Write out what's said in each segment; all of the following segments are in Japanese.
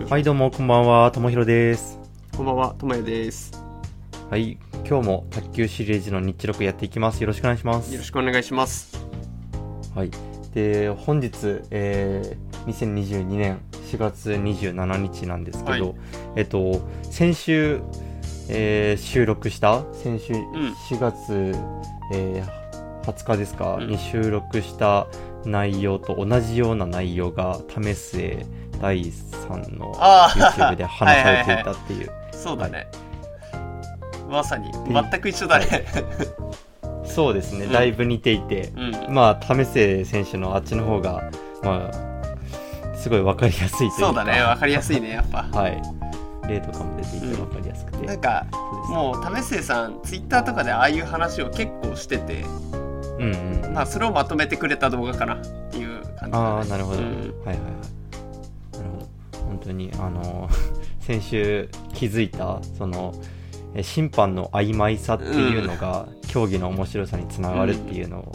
はい、どうも、こんばんは、ともひろです。こんばんは、ともやです。はい、今日も卓球シリーズの日録やっていきます。よろしくお願いしますよろ。しくお願いします。はい。で、本日、えー、2022年4月27日なんですけど、はいえっと、先週、えー収録した、先週ん4月、えー20日ですか、うんに収録した内容と同じような内容が、為末第3のあー YouTube で話されていたっていう。そうだね。まさに、全く一緒だね。そうですね、うんだいぶ似ていて、うん。まあ、為末選手のあっちの方が、まあ、すごい分かりやすいというか、そうだね、わかりやすいね、やっぱ。はい。例とかも出ていて分かりやすくて。なんか、そうですもう、為末さん、ツイッターとかでああいう話を結構してて、うんうん。まあ、それをまとめてくれた動画かなっていう感じだね。ああ、なるほど、うんはいはいはい。本当に、あの、先週気づいた、その、え審判の曖昧さっていうのが、競技の面白さにつながるっていうの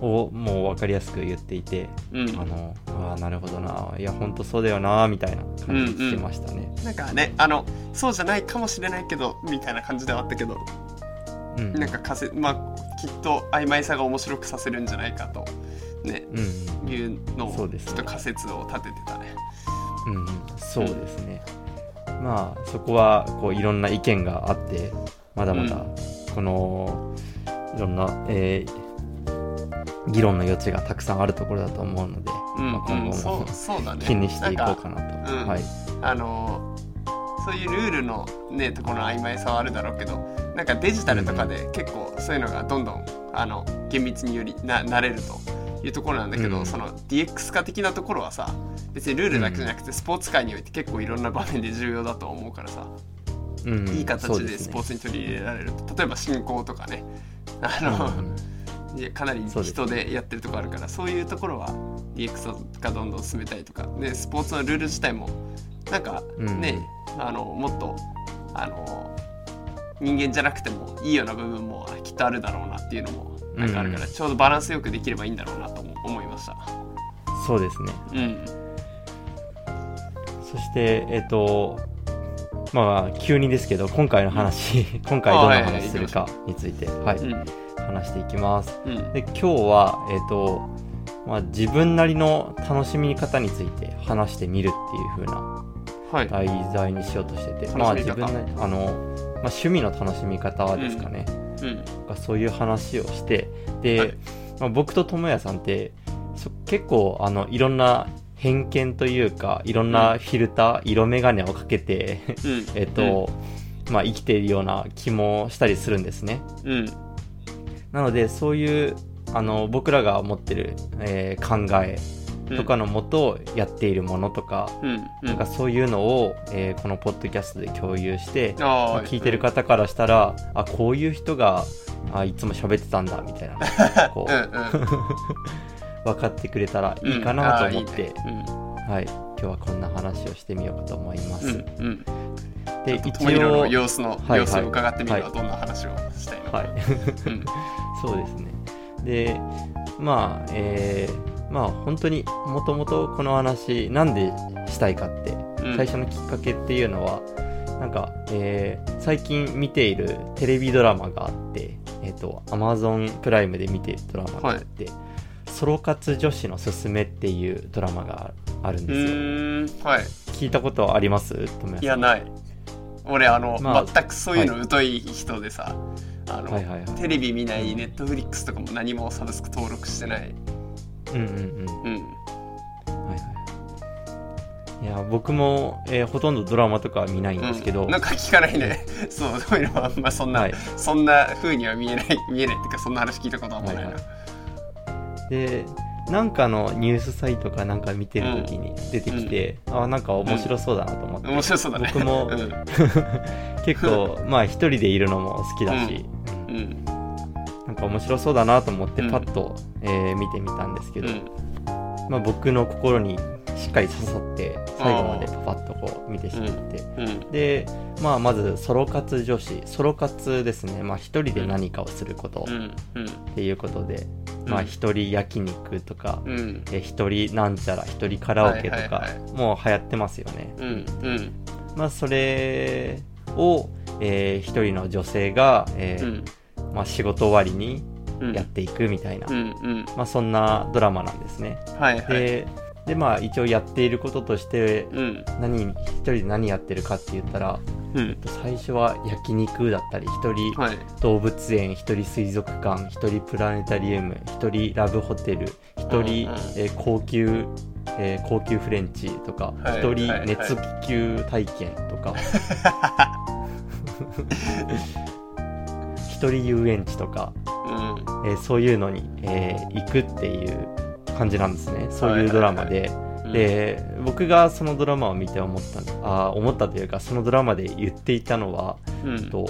を、もう分かりやすく言っていて、うん。あの、ああ、なるほどな。いや、本当そうだよな、みたいな感じしてましたね。なんかね、あの、そうじゃないかもしれないけど、みたいな感じではあったけど、うん。なんか仮説、まあ、きっと曖昧さが面白くさせるんじゃないかと、ね、うん、いうのをねちょっと仮説を立ててたね。うん、うん、そうですね。まあ、そこは、こう、いろんな意見があって、まだまだ、この、いろんな、えー議論の余地がたくさんあるところだと思うので、うんまあ、今うん、後も。気にしていこうかななと。うんはい。あのそういうルールのねところの曖昧さはあるだろうけどなんかデジタルとかで結構そういうのがどんどんあの厳密によりななれるというところなんだけど、うんその DX 化的なところはさ別にルールだけじゃなくてスポーツ界において結構いろんな場面で重要だと思うからさ、うん、いい形ですスポーツに取り入れられると例えば進行とかね。あの、うんかなり人でやってるところあるからそういうところは DX がどんどん進めたりとか。でスポーツのルール自体もなんかうん。ね、あのもっとあの人間じゃなくてもいいような部分もきっとあるだろうなっていうのもなんかあるから、うんちょうどバランスよくできればいいんだろうなとも思いました。そうですね。うん。そして、えっ、と、まあ、急にですけど、今回の話、今回どんな話するかについて、はい、うん。話していきます。うん。で今日は、えっとまあ、自分なりの楽しみ方について話してみるっていう風なはい題材にしようとしてて、楽しみ方。まあ、自分なりあの、まあ、趣味の楽しみ方ですかね、うん。がそういう話をして。で、はい。まあ、僕と智也さんってそ結構あのいろんな偏見というかいろんなフィルター、色眼鏡をかけてうん。えっと、まあ、生きているような気もしたりするんですね。うん。なのでそういうあの僕らが持ってる、えー考えうんとかのもとやっているものとか,、なんかそういうのを、えーこのポッドキャストで共有して、まああ聞いてる方からしたら、あこういう人があいつも喋ってたんだみたいな こう。んうん。う 分かってくれたらいいかなと思って、はい、今日はこんな話をしてみようかと思います。うんうん。うんで一応様子の、はい様子を伺ってみるはい。どんな話をしたいのか、はい。うん。そうですね。で、まあ、えーまあ本当にもともとこの話なんでしたいかって、うん。最初のきっかけっていうのは、なんか、えー最近見ているテレビドラマがあって、えっ、と、Amazon プライムで見ているドラマがあって、ソロ活女子のすすめっていうドラマがあるんうですよ。ーんはい。聞いたことあります？いやない。俺あの、まあ全くそういうの疎い人でさ、あの、はいはいはい。テレビ見ないネットフリックスとかも何もサブスク登録してないうんうんうん。うん。はいはい。いや、僕も、えーほとんどドラマとかは見ないんですけど、うん。なんか聞かないね。そうそういうのはあんまそんな、はい。そんな風には見えない 見えないっていうかそんな話聞いたことあんまないな、はいはで、なんかのニュースサイトかなんか見てるときに出てきて、あなんか面白そうだなと思って、面白そうだね。僕もうん。結構、まあ一人でいるのも好きだし、うん。うんなんか面白そうだなと思ってうん。パッと、えー見てみたんですけど、うん。まあ、僕の心にしっかり刺さって最後までパパッとこう見てしまって、うん。で、まあ、まずソロ活女子。ソロ活ですね、まあ、一人で何かをすることうん。うん。っていうことで、うん。まあ、一人焼肉とか、うん。え一人なんちゃら一人カラオケとか、はいはいはもう流行ってますよね、うん。うん。まあ、それを、えー一人の女性が、えーうんまあ、仕事終わりにうん。やっていくみたいな、うんうん。まあ、そんなドラマなんですね。はいはい。ででまあ一応やっていることとしてうん。何一人で何やってるかって言ったらうん。最初は焼肉だったり一人はい。動物園一人水族館一人プラネタリウム一人ラブホテル一人、えー高級えー高級フレンチとかはい一、人はいはい。熱気球体験とか 一人遊園地とか、うん。えーそういうのに、えー行くっていう感じなんですね。そういうドラマで、うん。で僕がそのドラマを見て思ったのあー思ったというかそのドラマで言っていたのは、うん。と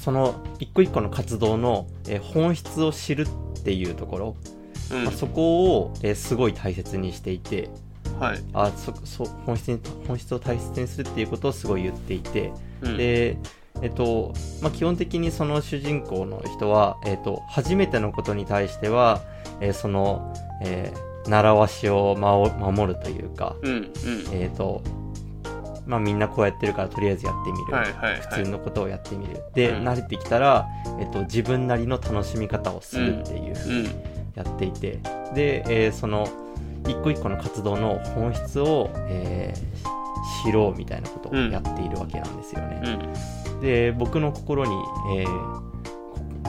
その一個一個の活動の、えー本質を知るっていうところ、うん。まあ、そこを、えーすごい大切にしていて。はい。あそそ本質に本質を大切にするっていうことをすごい言っていて、うん。でえっとまあ、基本的にその主人公の人は、えっと、初めてのことに対しては、えーその、えー習わしを守守るというか、うんうん。えっとまあ、みんなこうやってるからとりあえずやってみる、はいはいはい。普通のことをやってみる。で、うん。慣れてきたら、えっと、自分なりの楽しみ方をするっていうふうにうん。やっていて、で、えーその一個一個の活動の本質を、えー知ろうみたいなことをやっているわけなんですよね。うんで僕の心に、えー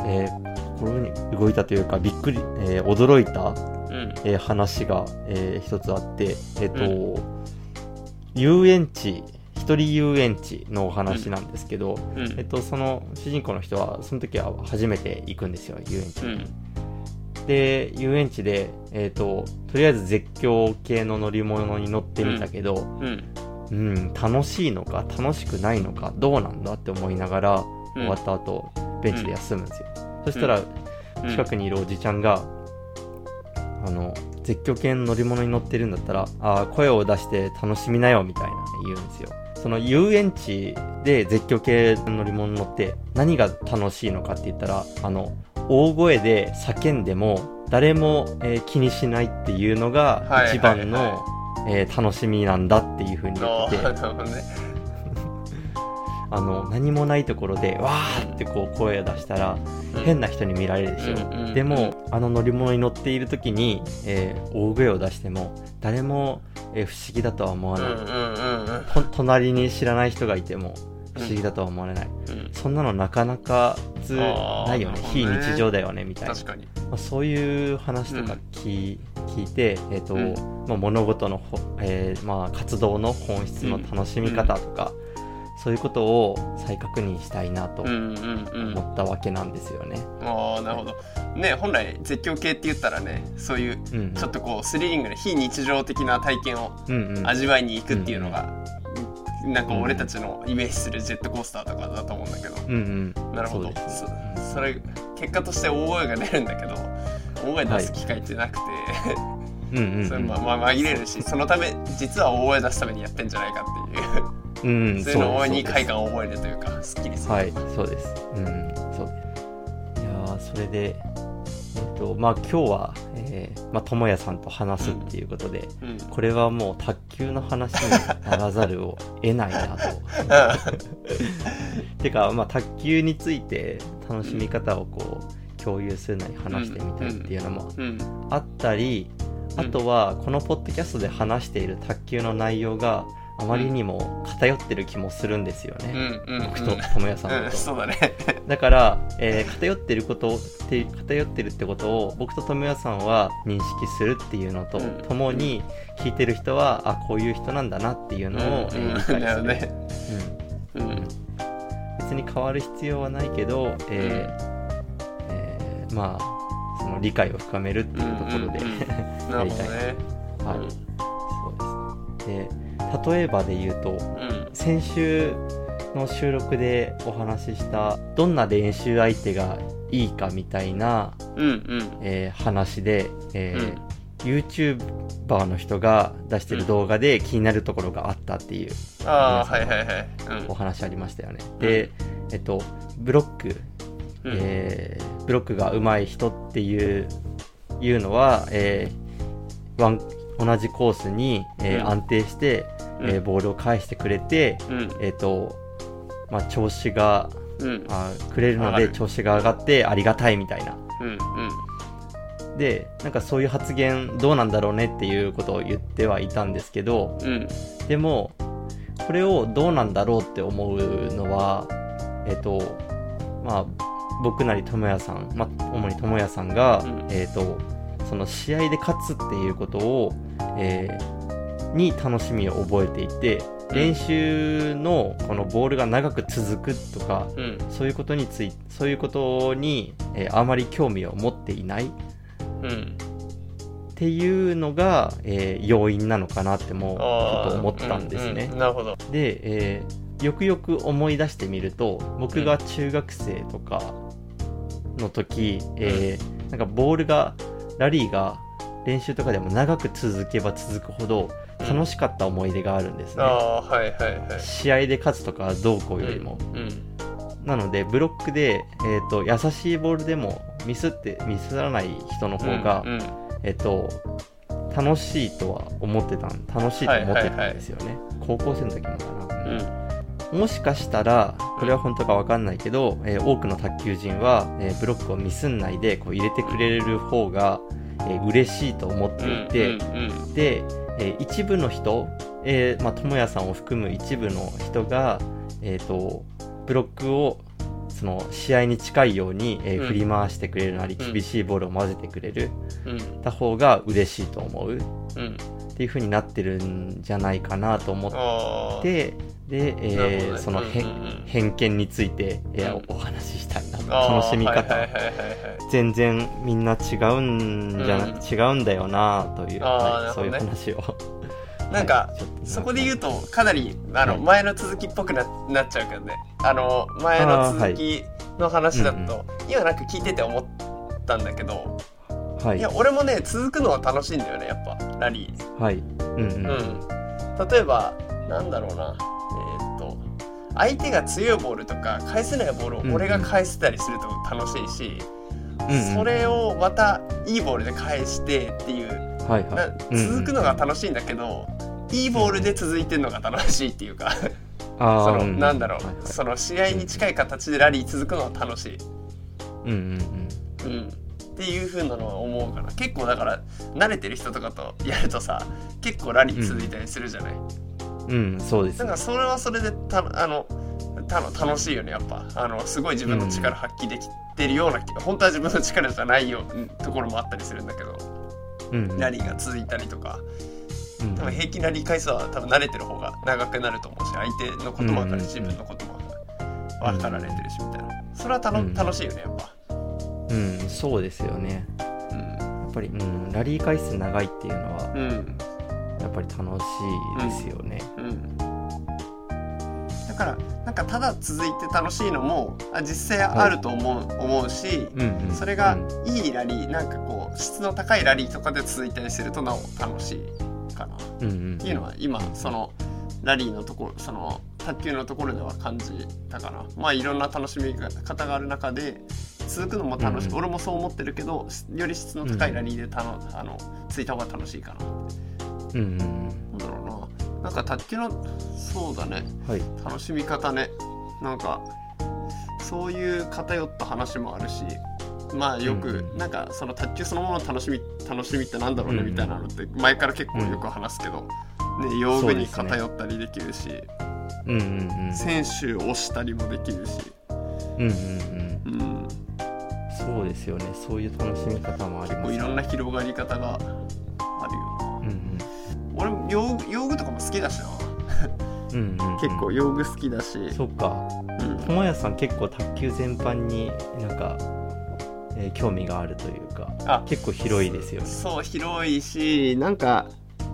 えー心に動いたというかびっくり、えー驚いた、うん。えー話が、えー一つあって、えっと遊園地一人遊園地のお話なんですけど、うん。えっと、その主人公の人はその時は初めて行くんですよ遊園地に。うん。で遊園地で、えっととりあえず絶叫系の乗り物に乗ってみたけど、うんうん、楽しいのか楽しくないのかどうなんだって思いながら、うん。終わった後ベンチで休むんですよ、そしたらうん。近くにいるおじちゃんが、あの絶叫系の乗り物に乗ってるんだったらあー声を出して楽しみなよみたいな言うんですよ。その遊園地で絶叫系の乗り物に乗って何が楽しいのかって言ったらあの大声で叫んでも誰も、えー気にしないっていうのがはい。一番の、えー楽しみなんだっていう風に言あってて。ね。あの何もないところでわーってこう声を出したら変な人に見られるでしょ、うんうんうん。でもあの乗り物に乗っている時に、えー大声を出しても誰も、えー不思議だとは思わない、うんうんうんうん。と隣に知らない人がいても不思議だとは思われない、うん。そんなのなかなか普通ないよね。ね非日常だよねみたいな、確かに。まあ、そういう話とか聞,、聞いて、えーとうん。まあ、物事のほ、えーまあ、活動の本質の楽しみ方とか、そういうことを再確認したいなとうんうんうん。思ったわけなんですよね。ああなるほど。ね本来絶叫系って言ったらねそういううんうん。ちょっとこうスリリングな非日常的な体験をうんうん。味わいに行くっていうのが、なんか俺たちのイメージするジェットコースターとかだと思うんだけど、うんうん。なるほど。そそそれ結果として大声が出るんだけど大声出す機会ってなくて、うんうんうん。それままあ紛れるしそのため実は大声出すためにやってんじゃないかっていう。うん そういうのに快感を覚えるというかす。っきりする、はいそうです。うんそう。いやーそれでえっとまあ今日はえーまあ智也さんと話すっていうことで、うん。これはもう卓球の話にならざるを得ないなと。てか、まあ、卓球について楽しみ方をこう共有するなり話してみたいっていうのもうん。あったり、あとはこのポッドキャストで話している卓球の内容があまりにも偏ってる気もするんですようね、んうん。僕と智也さんうん、と、そうだね。だから、えー偏ってることって偏ってるってことを僕と智也さんは認識するっていうのとうんともに聞いてる人はあこういう人なんだなっていうのを、えー理解する、ね。うん。うん。別に変わる必要はないけど、えーえーまあその理解を深めるっていうところで、うんうんうん。なるほどね。はい、そうですね。で例えばで言うとうん。先週の収録でお話ししたどんな練習相手がいいかみたいな、うんうん。えー話で、えー YouTuber の人が出してる動画で気になるところがあったっていうああはいはいはい。お話ありましたよね、でえっとブロック、うん。えーブロックが上手い人っていういうのは、えーワン同じコースに、えーうん。安定して、うんえーボールを返してくれて、うん。えっ、とまあ調子がうん。あくれるので調子が上がってありがたいみたいな。うんでなんかそういう発言どうなんだろうねっていうことを言ってはいたんですけどうん。うんでもこれをどうなんだろうって思うのはえっ、とまあ僕なり智也さん、まあ、主に智也さんが、うん。えっ、とその試合で勝つっていうことを、えーに楽しみを覚えていてうん。練習のこのボールが長く続くとかうん。そういうことについそういうことに、えーあまり興味を持っていないうん。っていうのが、えー要因なのかなってもちょっと思ったんですね。うんうんなるほど。で、えーよくよく思い出してみると僕が中学生とかの時、えーなんかボールがラリーが練習とかでも長く続けば続くほど楽しかった思い出があるんですね。はいはいはい。試合で勝つとかどうこうよりも。うんなのでブロックで、えー、と優しいボールでもミスってミスらない人の方が、うんうん。えっと、楽しいとは思ってたん楽しいと思ってたんですよね、高校生の時もかな、うん。もしかしたらこれは本当かわかんないけど、えー多くの卓球人は、えーブロックをミスんないでこう入れてくれる方が、えー嬉しいと思っていて、うんうん。で、えー一部の人、えーまあ、智也さんを含む一部の人が、えー、とブロックをその試合に近いように、えーうん。振り回してくれるなりうん。厳しいボールを混ぜてくれる。うん。た方が嬉しいと思う。っうん。ていう風になってるんじゃないかなと思ってで、えーね。その偏,、うんうんうん。偏見について、えーうん。お話ししたいな楽しみ方、はいはいはいはいはい。全然みんな違うんじゃな、うん。違うんだよなという、はいそういう話を。なんか、そこで言うとかなりあの、はい。前の続きっぽくななっちゃうけどね。あの前の続きの話だと、今なんか聞いてて思ったんだけど、はい。いや俺もね続くのは楽しいんだよねやっぱラリー。はい。うんうん。うん、例えばなんだろうな相手が強いボールとか返せないボールうんうん。を俺が返せたりすると楽しいし、うんうん。それをまたいいボールで返してっていう。はいは。ない続くのが楽しいんだけど、いいボールで続いてるのが楽しいっていうかあその、ーうん。なんだろう、はいはい。その試合に近い形でラリー続くのは楽しい、うんうんうん、っていう風なのは思うから。結構だから慣れてる人とかとやるとさ結構ラリー続いたりするじゃない、うん。うん、そうですだからそれはそれでたあのたの楽しいよねやっぱ。あのすごい自分の力発揮できてるような気が、本当は自分の力じゃないようんところもあったりするんだけど。うんうん。ラリーが続いたりとか。うん多分平均ラリー回数は多分慣れてる方が長くなると思うし相手のことも分かるし、うん自分のことも分かられてるしみたいな。それはたの、うん。楽しいよねやっぱ。うん、そうですよね。うん。やっぱり、うん、ラリー回数長いっていうのは、うんやっぱり楽しいですよね。うん。だからなんかただ続いて楽しいのもあ実際あると思う,、思うし、うんうん。それがうん。いいラリーなんかこう質の高いラリーとかで続いたりするとなお楽しいかな。っうんうん。ていうのは今そのラリーのところその卓球のところでは感じたかな。まあいろんな楽しみ方がある中で続くのも楽しい、うんうん。俺もそう思ってるけどより質の高いラリーでたの、あのついた方が楽しいかなうんうんなんだろうな。なんか卓球のそうだね。うん。はい。楽しみ方ね。なんかそういう偏った話もあるしまあよく、うなんかその卓球そのものの楽しみ楽しみってなんだろうねみたいなのって前から結構よく話すけど、ね、用具に偏ったりできるし、うんうんうん。選手を押したりもできるし、うんうんうん。うん、そうですよね。そういう楽しみ方もありますこういろんな広がり方が俺も用具用具とかも好きだしなうんうんうん、結構用具好きだし、そっか。うん。友也さん結構卓球全般になんか、えー興味があるというかあ結構広いですよね。そう広いしなんか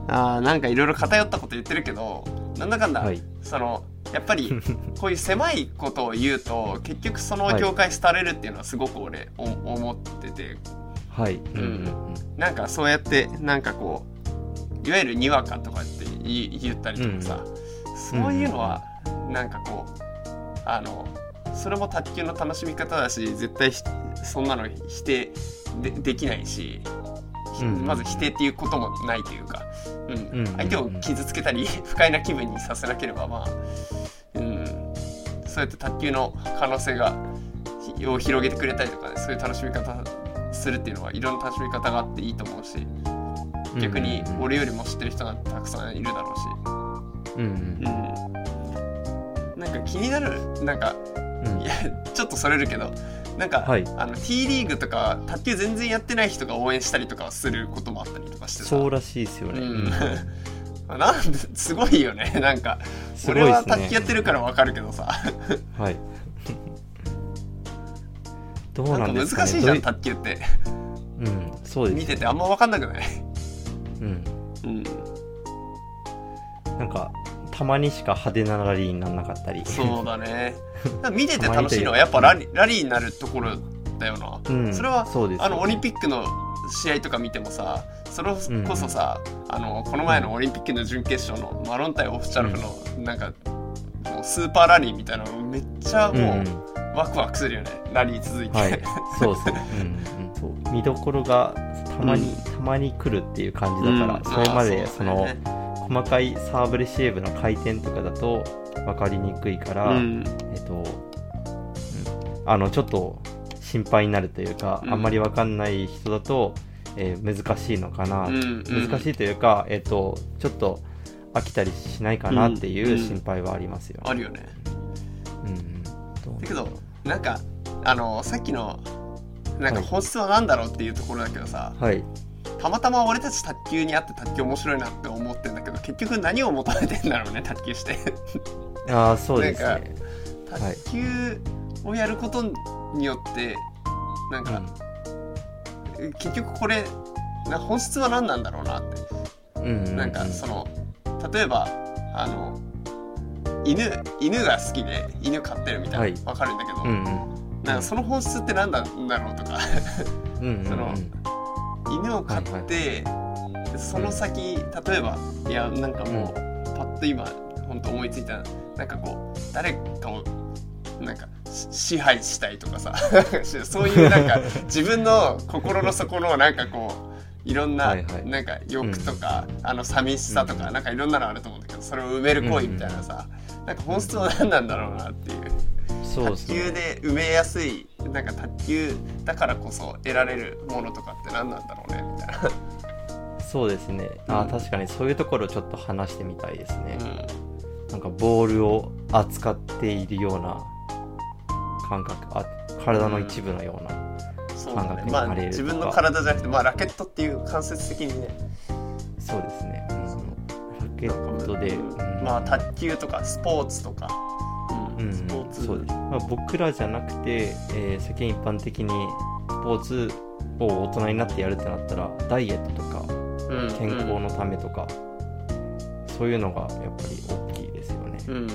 あーなんかいろいろ偏ったこと言ってるけどなんだかんだ、はい。そのやっぱり こういう狭いことを言うと結局その業界廃れるっていうのはすごく俺お思ってて。はい。うん。うん。なんかそうやってなんかこういわゆるにわかとかって言ったりとかさ、そういうのはなんかこうあのそれも卓球の楽しみ方だし絶対ひそんなの否定でできないし、ひうん。まず否定っていうこともないというか、うん。うん。相手を傷つけたり 不快な気分にさせなければまあ、うん、そうやって卓球の可能性がひを広げてくれたりとかねそういう楽しみ方するっていうのはいろんな楽しみ方があっていいと思うし逆にうん俺よりも知ってる人がたくさんいるだろうし、うんうん、なんか気になる。なんかうん。いやちょっとそれるけど。なんか、はい。あの T リーグとか卓球全然やってない人が応援したりとかすることもあったりとかしてさ。そうらしいですよね、うん。なんですごいよね。なんかね。俺は卓球やってるからわかるけどさ。はい。どうなんんですか難しいじゃん卓球って。うんそうです見ててあんまわかんなくない？うん。うんなんかたまにしか派手なラリーにならなかったり。そうだね。見てて楽しいのはやっぱラリラリーになるところだよな、うん。それはそうですよあのオリンピックの試合とか見てもさそれこそさ、あのこの前のオリンピックの準決勝のマロン対オフチャルフのなんかもうスーパーラリーみたいなのめっちゃうん。もうワクワクするよね、ラリー続いて、はい。そうですね、うんうん、そう。見どころがたまに、たまに来るっていう感じだから、うん。それまであそのね。細かいサーブレシーブの回転とかだと分かりにくいから、うん。えっと、うん。あのちょっと心配になるというか、うん。あんまり分かんない人だと、えー難しいのかな、うん難しいというか、えっと、ちょっと飽きたりしないかなっていう心配はありますよね。あるよねけどなんかあのさっきのなんかはい。本質は何だろうっていうところだけどさ、はい。たまたま俺たち卓球にあって卓球面白いなって思ってんだけど結局何を求めてんだろうね卓球して。ああそうですなんね。卓球をやることによってなんか、結局これな本質は何なんだろうなって、うんうんうん。なんかその例えばあの犬犬が好きで犬飼ってるみたいなわ、かるんだけど、うんうん。なんかその本質って何なんだろうとか。うんうんうん。その犬を飼って、その先例えばいやなんかもう、パッと今本当思いついたなんかこう誰かをなんかし支配したいとかさ。そういうなんか 自分の心の底のなんかこういろんなはいはい。なんか欲とか、あの寂しさとか、なんかいろんなのあると思うんだけどそれを埋める行為みたいなさ、なんか本質は何なんだろうなっていう。卓そうですね。球で埋めやすいなんか卓球だからこそ得られるものとかって何なんだろうねみたいな、そうですね。あうん。ー確かにそういうところちょっと話してみたいですね、うなんかボールを扱っているような感覚あ体の一部のような、感覚ねまあになれるとか。自分の体じゃなくてまあラケットっていう間接的にね。そうですね、ケットで、うん。まあ卓球とかスポーツとか、うん。うんスポーツ。そうです、まあ、僕らじゃなくて、えー世間一般的にスポーツを大人になってやるってなったらダイエットとかうん。健康のためとか、そういうのがやっぱり大きいですよね、うん、うん。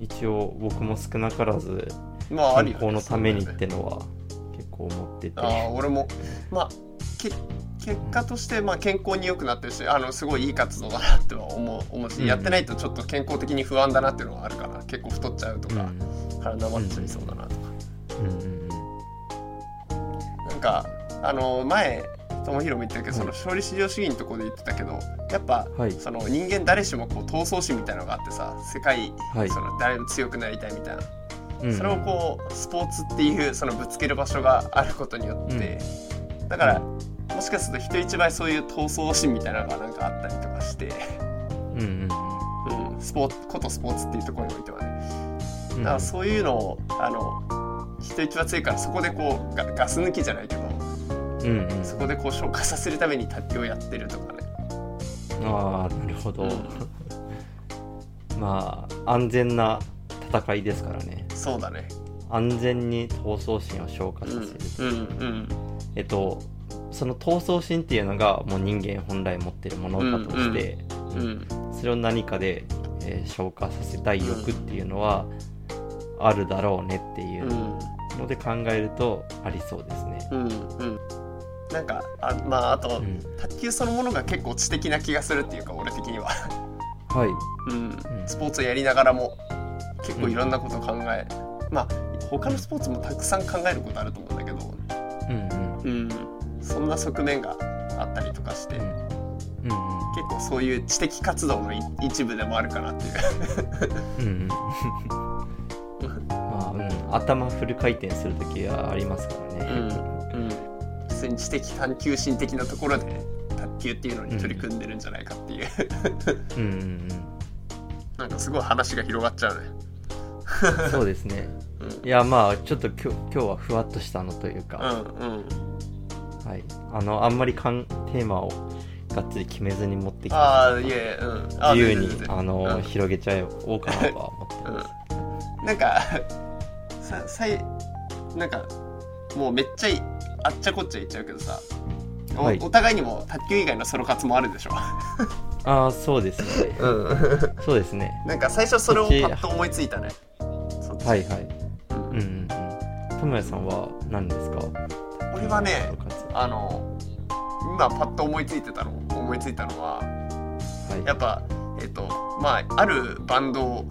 一応僕も少なからず健康のためにってのは結構思ってて。ああ俺も。まあけ結果としてまあ健康に良くなってるしあのすごいいい活動だなっては思う思うし、うんやってないとちょっと健康的に不安だなっていうのはあるから結構太っちゃうとうんか、体まっちゃいそうだなとか、うんうんなんかあの前友弘も言ってたけど、そのはい勝利至上主義のところで言ってたけどやっぱ、はい。その人間誰しもこう闘争心みたいなのがあってさ世界、はい。その誰も強くなりたいみたいな、うんうん。それをこうスポーツっていうそのぶつける場所があることによって、だからもしかすると人一倍そういう闘争心みたいなのがなんかあったりとかして、うんうんうん、スポーツことスポーツっていうところにおいてはね。うんだからそういうのをあの人一倍強いからそこでこうガガス抜きじゃないけどうんうん。そこでこう消化させるために卓球をやってるとかね。ああなるほど、うん。まあ安全な戦いですからね。そうだね。安全に闘争心を消化う。んさせる、うんうん。えっとその闘争心っていうのがもう人間本来持ってるものだとして、うんそれを何かで、えー消化させたい欲っていうのはあるだろうねっていううん。ので考えるとありそうですね。うんうん。なんかあまああと、うん。卓球そのものが結構知的な気がするっていうか俺的には、はい。うん、スポーツをやりながらも結構いろんなことを考え、まあ他のスポーツもたくさん考えることあると思うんだけど、うんうん。うん、そんな側面があったりとかして、うん。うん結構そういう知的活動のい一部でもあるかなっていう。うんうん。まあ、うん、頭フル回転する時はありますからね、うん、うん、普通に知的探求心的なところで卓球っていうのに取り組んでるんじゃないかっていう、うんうんなんかすごい話が広がっちゃうね。うん、そうですね。うん。いやまあちょっと今日今日はふわっとしたのというか、うんうんはい、あのあんまりかんテーマをがっつり決めずに持ってきてああいえうん。あ自由にあの、うん。広げちゃおうかなとは思ってます、うん、なんかささいなんかもうめっちゃいあっちゃこっちゃ言っちゃうけどさ、おはい。お互いにも卓球以外のソロ活もあるでしょ、ああそうですね。うん、そうですね。なんか最初それをパッと思いついたね。はいはい。うん。うん智也さんは何ですか？俺はねあの今パッと思いついてたの思いついたのははい。やっぱえっ、とまああるバンド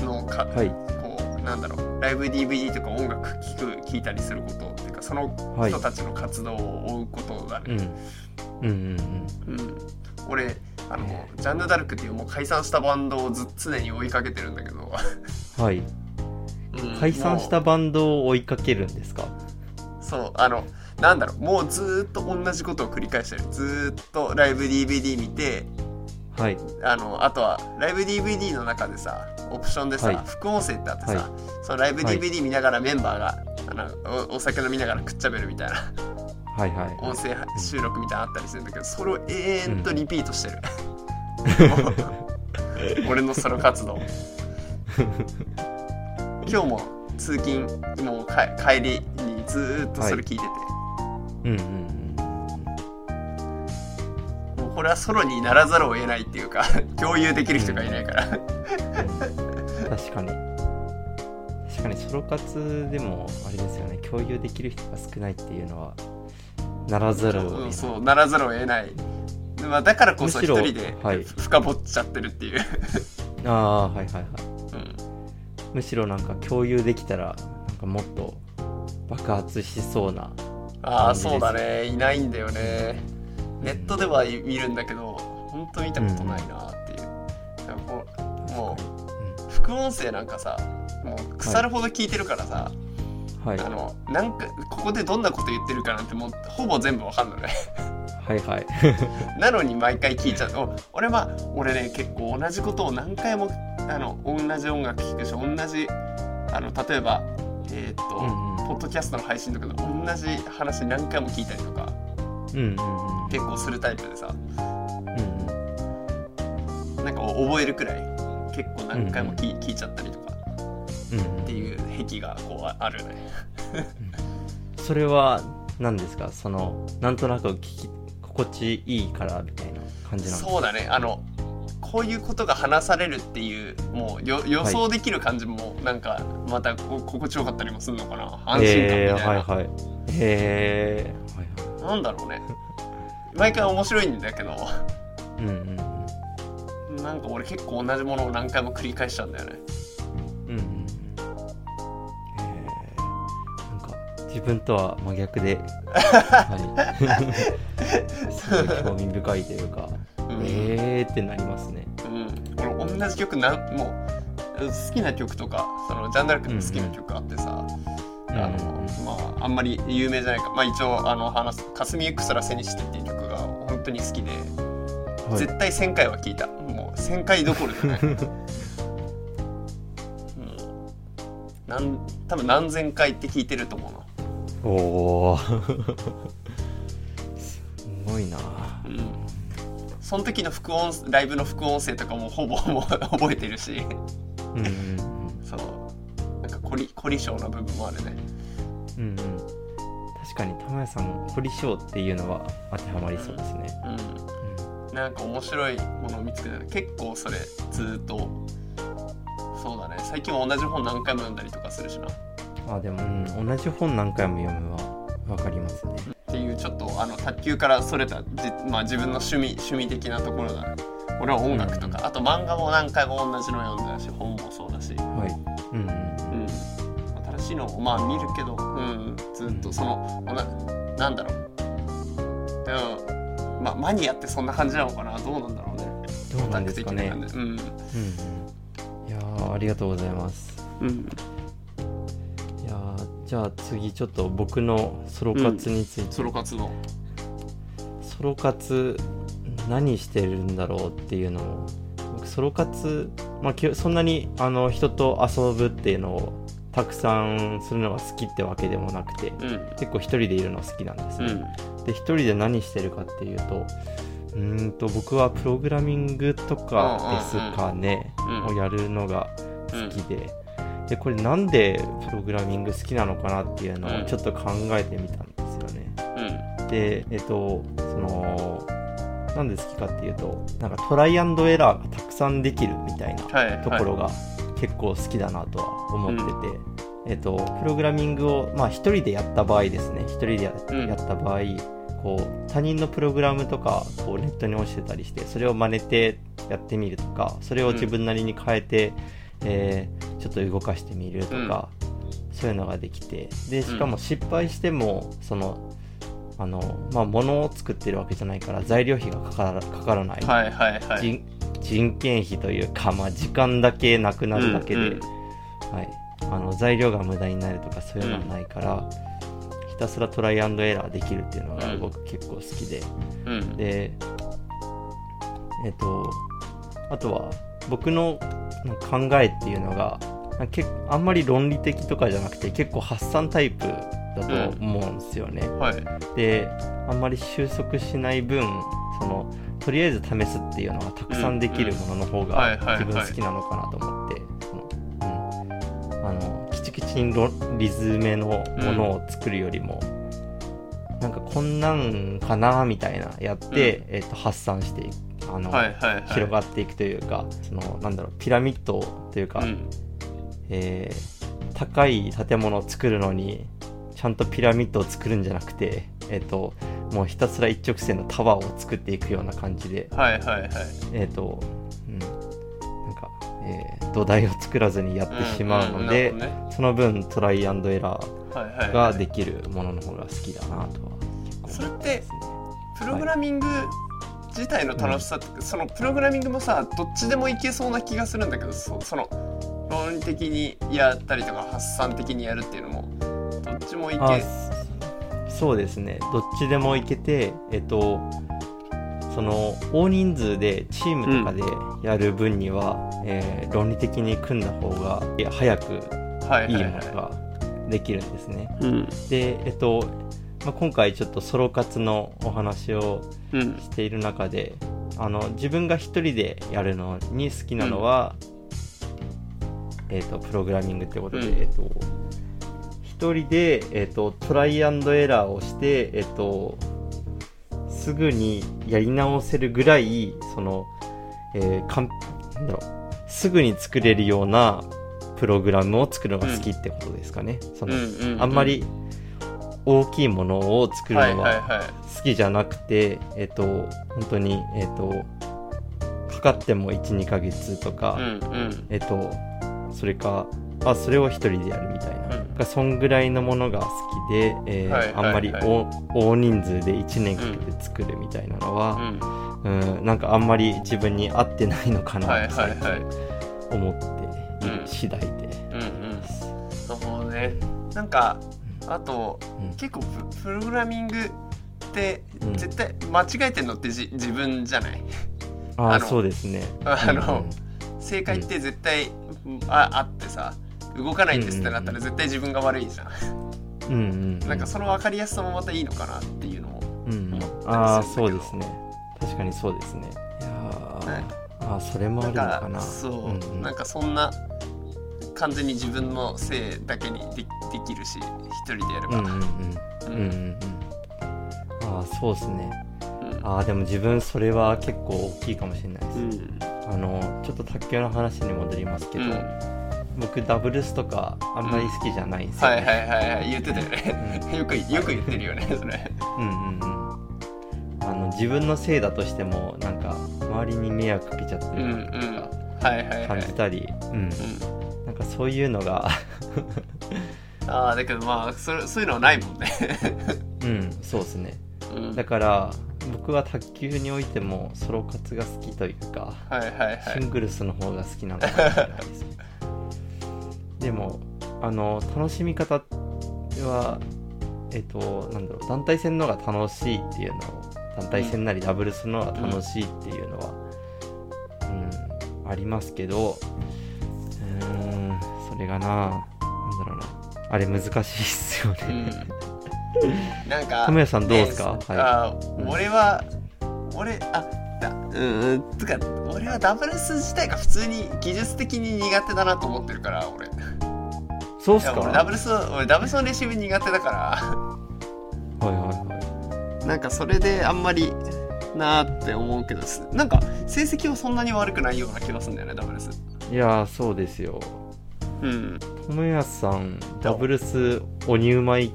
のか、はい。こうなんだろうライブ DVD とか音楽聴く聴いたりすることっていうかそのはい。人たちの活動を追うことだね、うん。うんうんうん。俺あのジャンヌ・ダルクっていうもう解散したバンドをず常に追いかけてるんだけど、うんはい。うん解散したもバンドを追いかけるんですか？うそうあのなんだろうもうずーっと同じことを繰り返してる。ずーっとライブ DVD 見てはい。あのあとはライブ DVD の中でさオプションでさ、はい。副音声ってあってさ、はい。そのライブはい DVD 見ながらメンバーが、あのおお酒飲みながらくっちゃべるみたいな。はいはい。音声収録みたいなのあったりするんだけどそれを永遠とリピートしてる、俺のソロ活動。今日も通勤もうか帰りにずーっとそれ聞いてて、うんうんうんもうこれはソロにならざるを得ないっていうか 共有できる人がいないから、確かに。確かにソロ活でもあれですよね。共有できる人が少ないっていうのはならざるを得ない。うんそうならざるを得ない、まあ、だからこそ一人ではい。深掘っちゃってるっていう、ああはいはいはい。うん。むしろなんか共有できたらなんかもっと爆発しそうなああそうだね。いないんだよね。ネットでは見るんだけど本当見たことないなっていう、うもう副音声なんかさもう腐るほど聞いてるからさ、うん、はい。あのなんかここでどんなこと言ってるかなんてもうほぼ全部わかんのね。はいはい。なのに毎回聞いちゃう。お俺は俺ね結構同じことを何回もあの同じ音楽聴くし同じあの例えばえーっと、うんうんポッドキャストの配信とかで同じ話何回も聞いたりとかうんうんうん結構するタイプでさ。うんうんなんか覚えるくらい結構何回も聞,、聞いちゃったりとか。うんうんっていう癖がこうああるね。それは何ですか？そのなんとなく聞き心地いいからみたいな感じなんですか？そうだね。あのこういうことが話されるっていうもうよ予想できる感じもなんかまたこ心地よかったりもするのかな？安心感みたいな、えー、はいはい。へえなんだろうね。毎回面白いんだけど。うんうんなんか俺結構同じものを何回も繰り返しちゃうんだよね。うんうん。うんえー、なんか自分とは真逆で、はい、すごい興味深いというか、うんえーってなりますね。うん、俺同じ曲なんもう好きな曲とかそのジャンダルクの好きな曲あってさ、うんあのまああんまり有名じゃないか。まあ一応あの話す「霞ゆく空背にして」っていう曲が本当に好きで、はい。絶対1000回は聴いた。もう1000回どころじゃない、うん、なん多分何千回って聞いてると思うの。おお すごいな。うんその時の副音ライブの副音声とかもほぼもう覚えてるし。うんうんそう。なんか凝り凝り性な部分もあるね。うんうん。うん確かに玉屋さん凝り性っていうのは当てはまりそうですね、うん。なんか面白いものを見つけたら結構それずーっとそうだね。最近は同じ本何回も読んだりとかするしな。あでも、うん、同じ本何回も読むは分かりますねっていうちょっとあの卓球からそれたじ、まあ、自分の趣味趣味的なところだ俺は音楽とか、あと漫画も何回も同じの読んだし本もそうだし、はい。うんうんうん、新しいのをまあ見るけど、うん、ずっとそのななんだろう。でも、まあ、マニアってそんな感じなのかな。どうなんだろうね。どうなんですかね。うんうん。いやーありがとうございます。うんじゃあ次ちょっと僕のソロ活について、ソロ活動ソロ活何してるんだろうっていうのを。僕ソロ活、まあ、きそんなにあの人と遊ぶっていうのをたくさんするのが好きってわけでもなくてうん。結構一人でいるの好きなんですね、うん。で一人で何してるかっていうとうーんと僕はプログラミングとかですかね、うん。をやるのが好きで、でこれなんでプログラミング好きなのかなっていうのうん。をちょっと考えてみたんですよね、うん。でえっとそのなんで好きかっていうとなんかトライアンドエラーがたくさんできるみたいなはいところが結構好きだなとは思ってて、えっと、プログラミングを、まあ、一人でやった場合ですね。一人でや,、うん。やった場合こう他人のプログラムとかこうネットに落ちてたりしてそれを真似てやってみるとかそれを自分なりに変えて、えーちょっと動かしてみるとか、そういうのができてでしかも失敗してもそのあの、まあ、物を作ってるわけじゃないから材料費がかからかからない、はいはいはい。人人件費というか、まあ、時間だけなくなるだけで、うんうん。はい、あの材料が無駄になるとかそういうのはないから、ひたすらトライアンドエラーできるっていうのがうん。僕結構好きで、うん。でえっとあとは僕の考えっていうのがけあんまり論理的とかじゃなくて結構発散タイプだと思うんですよね、はい。であんまり収束しない分そのとりあえず試すっていうのがたくさんできるものの方が自分好きなのかなと思って。あのきちきちにロリズムのものを作るよりも、なんかこんなんかなみたいなやって、えっと発散していくあの、はいはいはい。広がっていくというかそのなんだろうピラミッドというか、うん。えー高い建物を作るのにちゃんとピラミッドを作るんじゃなくて、えっともうひたすら一直線のタワーを作っていくような感じで、はいはいはい。えっとうん、なんか、えー土台を作らずにやってしまうので、んんなるほその分トライアンドエラーができるものの方が好きだなとは結構それってプログラミング自体の楽しさって、そのプログラミングもさどっちでもいけそうな気がするんだけどそその論理的にやったりとか発散的にやるっていうのもどっちもいけ。あそそうですね。どっちでもいけてえっとその大人数でチームとかでやる分には、えー論理的に組んだ方がいや早くいいはいはい。はものができるんですね、いうん。でえっと、まあ、今回ちょっとソロ活のお話をうん。している中であの自分が一人でやるのに好きなのは、えっとプログラミングってことで、うん。えっと一人で、えっとトライアンドエラーをして、えっとすぐにやり直せるぐらいその、えーかんなんだろうすぐに作れるようなプログラムを作るのが好きってことですかね、そのうんうんうん。あんまり大きいものを作るはいのは好きじゃなくて、えっ、と、本当に、えっ、と、かかっても1、2ヶ月とか、うんうん。えっ、と、それか、あ、それを一人でやるみたいな。うん。がそんぐらいのものが好きで、えーはいはいはい。あんまり大大人数で1年かけて作るみたいなのうは、ん。うん、なんかあんまり自分に合ってないのかなはいと最近思っている次第で。うんうん。なるほどね。なんかあとうん。結構ププログラミングってうん。絶対間違えてんのってじ自分じゃない？ああ、そうですね。あのうん正解って絶対ああってさ動かないんですってなったら絶対自分が悪いじゃん、うんうんうん、なんかその分かりやすさもまたいいのかなっていうのもうん思ったりするんだけど。ああそうですね。確かにそうですね。いやー。ね。あーそれもあるのかな。かそう、んうん。なんかそんな完全に自分のせいだけにでできるし一人でやれば、うんうんうん。うんうんうん。ああそうですね。ああでも自分それは結構大きいかもしれないです、うん。あのちょっと卓球の話に戻りますけど、うん。僕ダブルスとかあんまり好きじゃないんですよ、はいはいはいはい。言ってたよね。よくよく言ってるよねそれ。うんうんうん。あの自分のせいだとしてもなんか周りに迷惑かけちゃってうんうるん。とかはいはいはい。感じたり、うん。うんなんかそういうのが。ああだけどまあそれそういうのはないもんね。うんそうですね。うん。だから僕は卓球においてもソロ活が好きというかはいはいはい。シングルスの方が好きなのかもしれないです。でもあの楽しみ方はえっとなんだろう団体戦の方が楽しいっていうのを団体戦なりダブルスの方が楽しいっていうのは、うんありますけどれがななんだろうな。あれ難しいっすようん。ね、なんか友也さんどうですか？ねはい。あうん。俺は俺あだうんうんつか俺はダブルス自体が普通に技術的に苦手だなと思ってるから俺。いそうっすか？や俺ダブルス俺ダブルスのレシーブ苦手だから。はいはいはい。なんかそれであんまりなーって思うけどすなんか成績はそんなに悪くないような気がするんだよねダブルス。いやーそうですようん。友也さんダブルス鬼うまい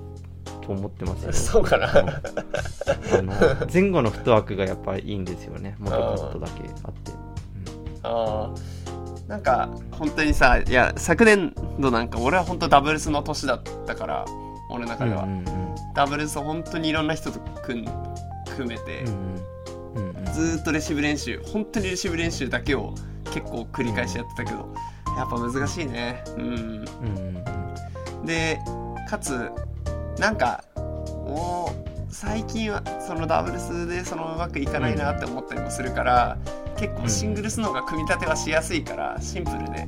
と思ってますよ そうかな。あの前後のフットワークがやっぱりいいんですよね。元カットだけあって。あー。なんか本当にさいや昨年度なんか俺は本当ダブルスの年だったから俺の中では、うんうんうん。ダブルス本当にいろんな人と組ん組めて、うんうんうんうん。ずーっとレシーブ練習本当にレシーブ練習だけを結構繰り返しやってたけど、やっぱ難しいね。うん。うんうんでかつなんかもう最近はそのダブルスでそのうまくいかないなって思ったりもするから、結構シングルスの方が組み立てはしやすいからシンプルで。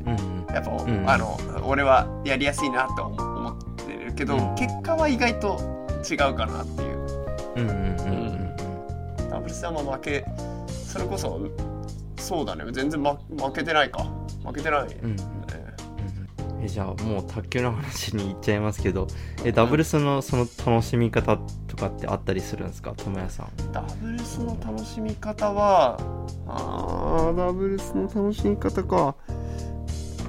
やっぱ、ん。あの俺はやりやすいなって思思ってるけど、うん。結果は意外と違うかなっていう。うん。うん。うん。うん。ダブルスはまあ負けそれこそそうだね。全然、ま、負けてないか負けてない、ねうん。えじゃあもう卓球の話に行っちゃいますけどえダブルスのその楽しみ方とかってあったりするんですか？友也さん。ダブルスの楽しみ方はあーダブルスの楽しみ方か。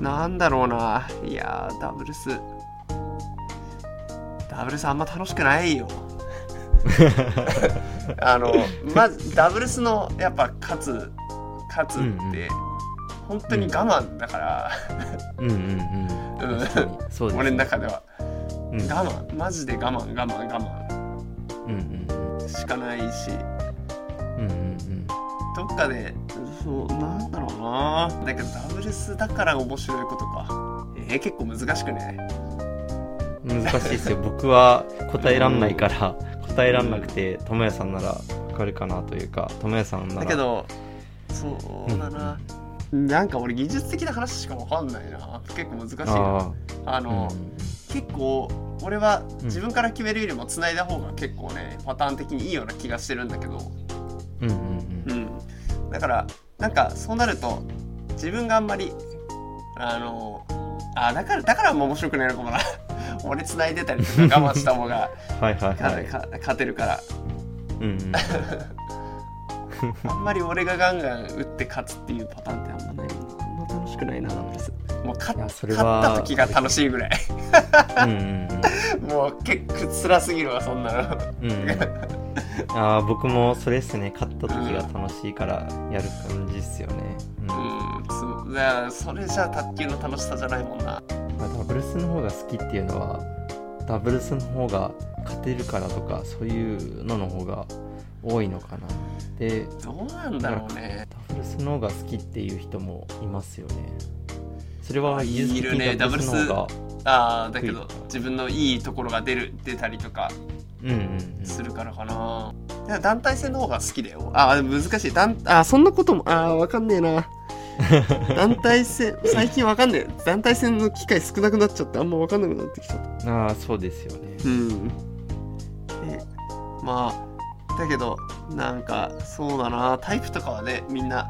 なんだろうな。いやーダブルス。ダブルスあんま楽しくないよ。あのまずダブルスのやっぱ勝つ勝つって、うんうん本当に我慢だから、うんうんうん。俺の中では。うん。我慢。マジで我慢。我慢我うんうん慢しかないし。うんうんうん。どっかでそうなんだろうな。だけどダブルスだから面白いことか。えー、結構難しくね。難しいですよ。僕は答えらんないから。答えらんなくて智也さんならわかるかなというか。智也さんなら。だけどそうだな、なんか俺技術的な話しかわかんないな。結構難しいな。ああの、ー結構俺は自分から決めるよりも繋いだ方が結構ねパターン的にいいような気がしてるんだけど。うんうんうん。うん、だからなんかそうなると自分があんまりあのあだからだからあんま面白くないのかもな。俺繋いでたりとか我慢した方がはいはいかはい。か勝てるから。うんうん あんまり俺がガンガン打って勝つっていうパターンってあんまない。あんま楽しくないなダブルスもう勝勝った時が楽しいぐらい。もう結構辛すぎるわそんなの。うんうん。あー僕もそれっすね。勝った時が楽しいからやる感じっすよね、うん。うんそそれじゃあ卓球の楽しさじゃないもんな。まあダブルスの方が好きっていうのはダブルスの方が勝てるからとかそういうのの方が多いのかな。でどうなんだろうね。ダブルスの方が好きっていう人もいますよね。それは技術的いるね。にダブルスああだけど自分のいいところが出る出たりとかうんうんうん。するからかな、いや団体戦の方が好きだよ。ああ難しい。団あそんなこともああわかんねえな。団体戦最近わかんねえ。団体戦の機会少なくなっちゃってあんまわかんなくなってきちゃった。ああそうですよね。うん。でまあだけどなんかそうだな。タイプとかはねみんな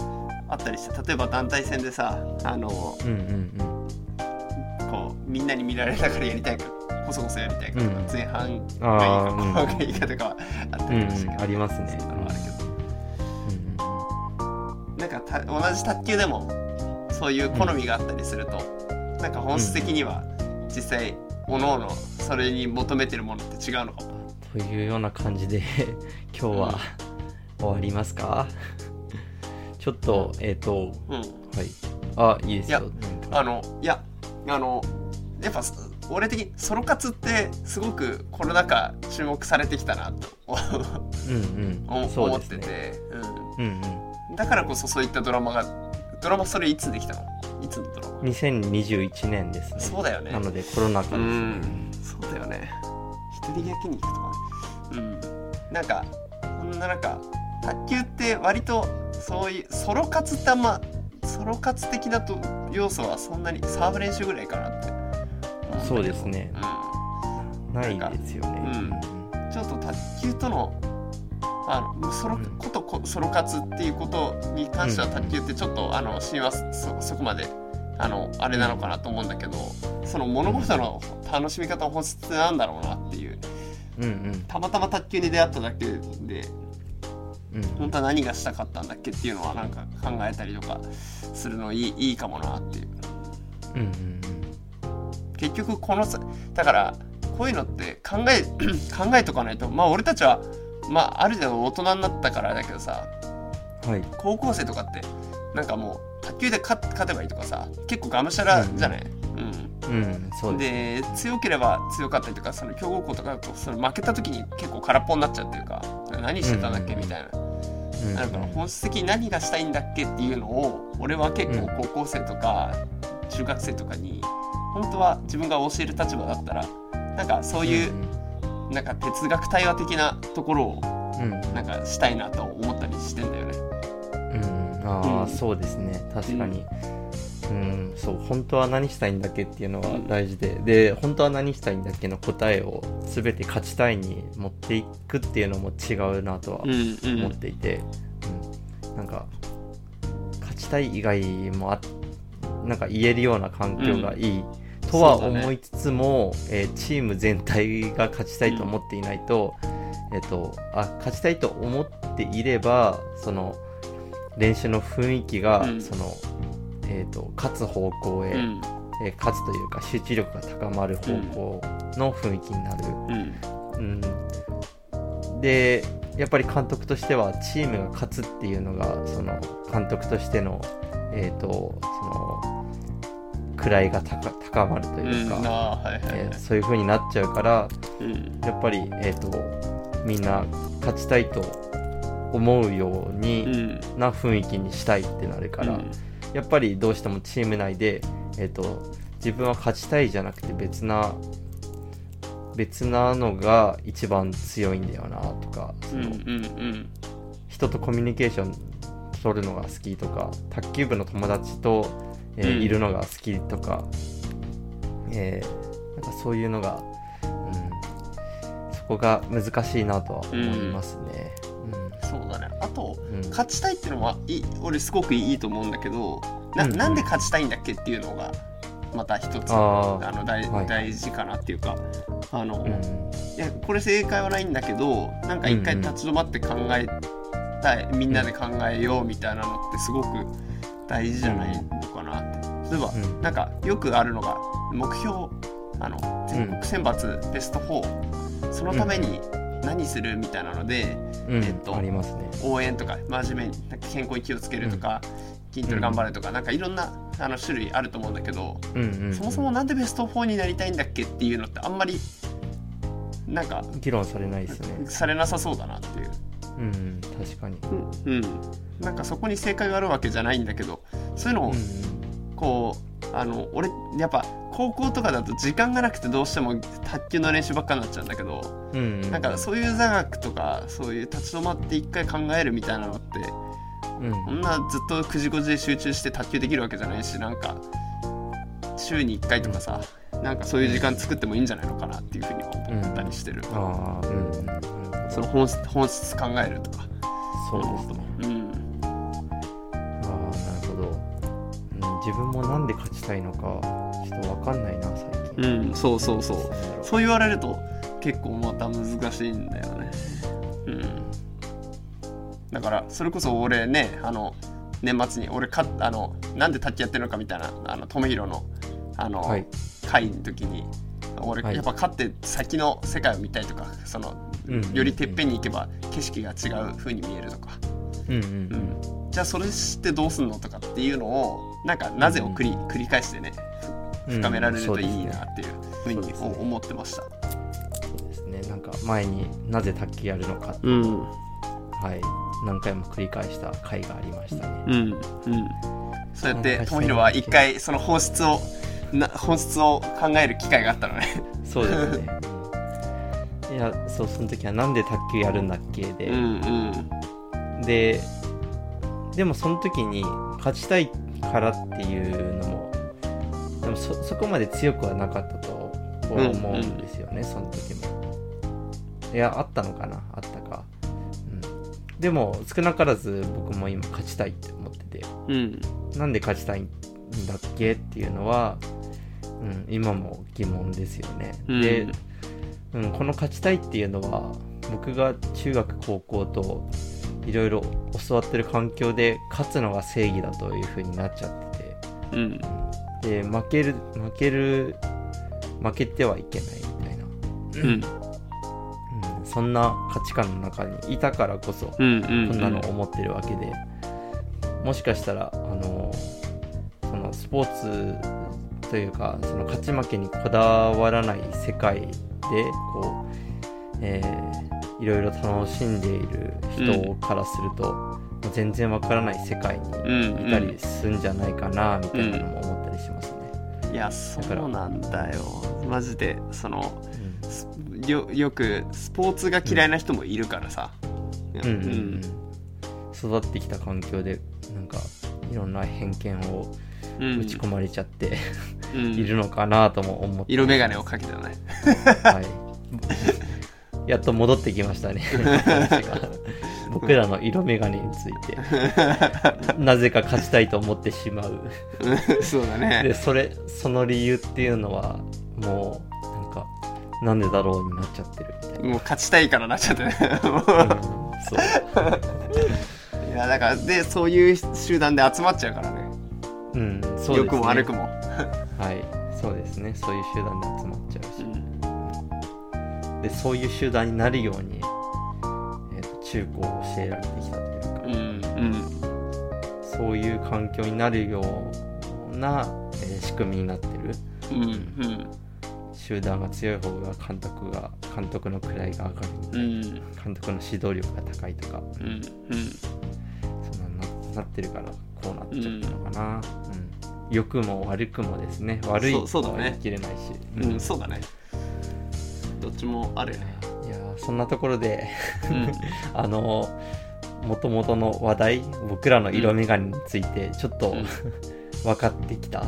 あったりして例えば団体戦でさあのうんうんこうみんなに見られながらやりたいかこそこそやりたいかとか、うん。前半がいいあか後半がいいかとかはあったうんりしたけど、うんありますね。あるけど。うんうんなんかた同じ卓球でもそういう好みがあったりすると、なんか本質的には実際各々それに求めてるものって違うのかもというような感じで 今日は終わりますか？ちょっとえっ、とうん。はい。あいいですよ。いあのいやあのやっぱ俺的にソロ活ってすごくコロナ禍注目されてきたなとうんうん。思そう思ってて、うん。うんうん、だからこそそういったドラマがドラマそれいつできたの？いつのドラマ？2021年ですね。そうだよね。なのでコロナ禍うですね。ん。そうだよね。一人焼肉とかなんかそんな中卓球って割とそういうソロ活ってあんまソロ活的なと要素はそんなにサーブ練習ぐらいかなって。そうですね。うないですよね。うんん、ちょっと卓球とのあのソロうんことこソロ活っていうことに関してはうん卓球ってちょっとあの親和そそこまであのあれなのかなと思うんだけどその物事の楽しみ方の本質なんだろうなっていううんうん。たまたま卓球に出会っただけでうん。本当は何がしたかったんだっけっていうのはなんか考えたりとかするのいいいいかもなっていう。うんうん結局このさだからこういうのって考え 考えとかないとまあ俺たちはまあある程度大人になったからだけどさうんはい。高校生とかってなんかもう卓球で勝勝てばいいとかさ結構がむしゃらじゃない、うんうんそうですで強ければ強かったりとかその強豪校とかだとその負けた時に結構空っぽになっちゃうっていうか何してたんだっけうんみたいな。うんだから本質的に何がしたいんだっけっていうのを俺は結構高校生とか中学生とかに本当は自分が教える立場だったらなんかそういうなんか哲学対話的なところをうん。うんなんかしたいなと思ったりしてんだよね。うんああ、うん。そうですね。確かにうん、そう本当は何したいんだっけっていうのは大事で、で本当は何したいんだっけの答えを全て勝ちたいに持っていくっていうのも違うなとはん思っていて、うん。なんか勝ちたい以外もあなんか言えるような環境がいい、とはそうだね。思いつつも、えーチーム全体が勝ちたいと思っていないと、えっ、とあ勝ちたいと思っていればその練習の雰囲気が、うん。そのえー、と勝つ方向へ、うん。えー勝つというか集中力が高まる方向の雰囲気になる、うん。うん、でやっぱり監督としてはチームが勝つっていうのがその監督としての,、えー、とその位が高高まるというか、そういう風になっちゃうからうん。やっぱり、えー、とみんな勝ちたいと思うよううにん。な雰囲気にしたいってなるから、うんやっぱりどうしてもチーム内で、えー、と自分は勝ちたいじゃなくて別な別なのが一番強いんだよなとかその、うんうん人とコミュニケーション取るのが好きとか卓球部の友達と、えーうんいるのが好きとか、えーなんかそういうのが、うん、そこが難しいなとは思いますね。あとうん。うん勝ちたいっていうのはいい俺すごくいいと思いやどな,、うんうん。なんで勝ちたいんだっけっていうのがまた一つあの大,、はい。大事かなっていうかあの、いうん。やこれ正解はないんだけどなんか一回立ち止まって考えたい、みんなで考えようみたいなのってすごく大事じゃないのかなって。例えば、うん。なんかよくあるのが目標あの全国選抜ベスト4そのために何するみたいなので、うんえっとありますね。応援とか真面目に健康に気をつけるとか、筋トレ頑張れとか、なんかいろんなあの種類あると思うんだけど、うんうんうん。そもそもなんでベスト4になりたいんだっけっていうのってあんまりなんか議論されないですね。されなさそうだなっていう、うん、確かに。うん、なんかそこに正解があるわけじゃないんだけどそういうのをうん。こうあの俺やっぱ高校とかだと時間がなくてどうしても卓球の練習ばっかになっちゃうんだけど、うんうん、なんかそういう座学とかそういう立ち止まって一回考えるみたいなのってうん。こんなずっと9時5時で集中して卓球できるわけじゃないしなんか週に1回とかさなんかそういう時間作ってもいいんじゃないのかなっていうふうに思ったりしてる、うん。その本質本質考えるとか。そうですね。うん自分もなんで勝ちたいのか、ちょっとわかんないな、最近。うんそうそうそう。そう。言われると結構また難しいんだよね。うん。だからそれこそ俺ねあの年末に俺かあのなんで卓球やってるのかみたいなあの友広のあの、はい。会の時に俺、はい。やっぱ勝って先の世界を見たいとかそのうんよりてっぺんに行けば景色が違う風に見えるとか、うん。うん。じゃあそれしてどうすんのとかっていうのをなんかなぜを繰り,、繰り返してねうん深められるといいうんなっていうふうに思ってました。そうですね。なんか前になぜ卓球やるのか、うん。はい。何回も繰り返した回がありましたね。うん。うん、そうやってなんか智弘は一回その本質をな本質を考える機会があったのね。そうですね。いやそうその時はなんで卓球やるんだっけで、うん。ででもその時に勝ちたいからっていうのもでもそそこまで強くはなかったと思うんですよね、その時も。いやあったのかなあったか、うん、でも少なからず僕も今勝ちたいって思ってて。うん。なんで勝ちたいんだっけっていうのは、うん、今も疑問ですよね、うん。で、うん、この勝ちたいっていうのは僕が中学高校といろいろ教わってる環境で勝つのが正義だという風になっちゃってて。うん。で負ける負ける負けてはいけないみたいな、うん。うん、そんな価値観の中にいたからこそうんうんこんなの思ってるわけで、もしかしたらあのそのスポーツというかその勝ち負けにこだわらない世界でこう、えーいろいろ楽しんでいる人からすると、もう全然わからない世界にうんいたりするんじゃないかなみたいなのも思ったりしますね。いやそうなんだよ。マジでそのよよくスポーツが嫌いな人もいるからさ、うん。うん。うん育ってきた環境でなんかいろんな偏見をうん。打ち込まれちゃって、うん。いるのかなとも思って、色眼鏡をかけたよね。はい、やっと戻ってきましたね。僕らの色眼鏡について。なぜか勝ちたいと思ってしまう。そうだでねそれその理由っていうのはもうなんかなんでだろうになっちゃってるみたいな、もう勝ちたいからなっちゃってね。うんそう。いやだからでそういう集団で集まっちゃうからね。うんそうですね。良くも悪くも、はいそうですね。そういう集団で集まっちゃうし、うんでそういう集団になるように、えーと中高を教えられてきたというか、うんうん。そういう環境になるような、えー仕組みになってる。うんうん。集団が強い方が監督が監督の位が上がるみたいな、うん。監督の指導力が高いとかうんうん。そんなななってるからこうなっちゃったのかな、うん。良くも悪くもですね。悪いとは言い切れないし、うん、うん、そうだね。どっちもあるよね。いやーそんなところでうん。あのもともとの話題僕らの色眼鏡についてちょっと、うん。分かってきた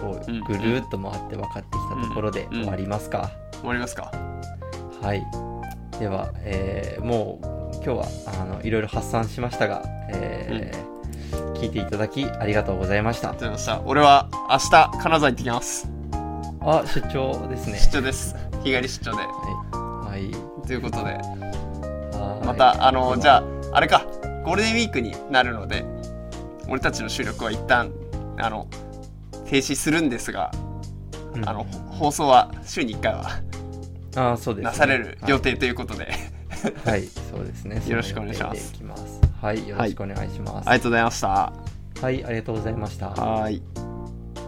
こううんぐるーっと回って分かってきたところでうん終わりますか、終わりますか？はい。では、えーもう今日はあのいろいろ発散しましたが、えー聞いていただきありがとうございました。ありがとうございました。俺は明日金沢行ってきます。あ出張ですね。出張です日帰り出張ではい。ということで。はい。またあのじゃあああれか。ゴールデンウィークになるので俺たちの収録は一旦あの停止するんですが、うん。あの放送は週に1回はあそうですね、なされる予定ということで、はい、はい、そうですね。よろしくお願いします。はいよろしくお願いします。ありがとうございました。はい、ありがとうございました。はーい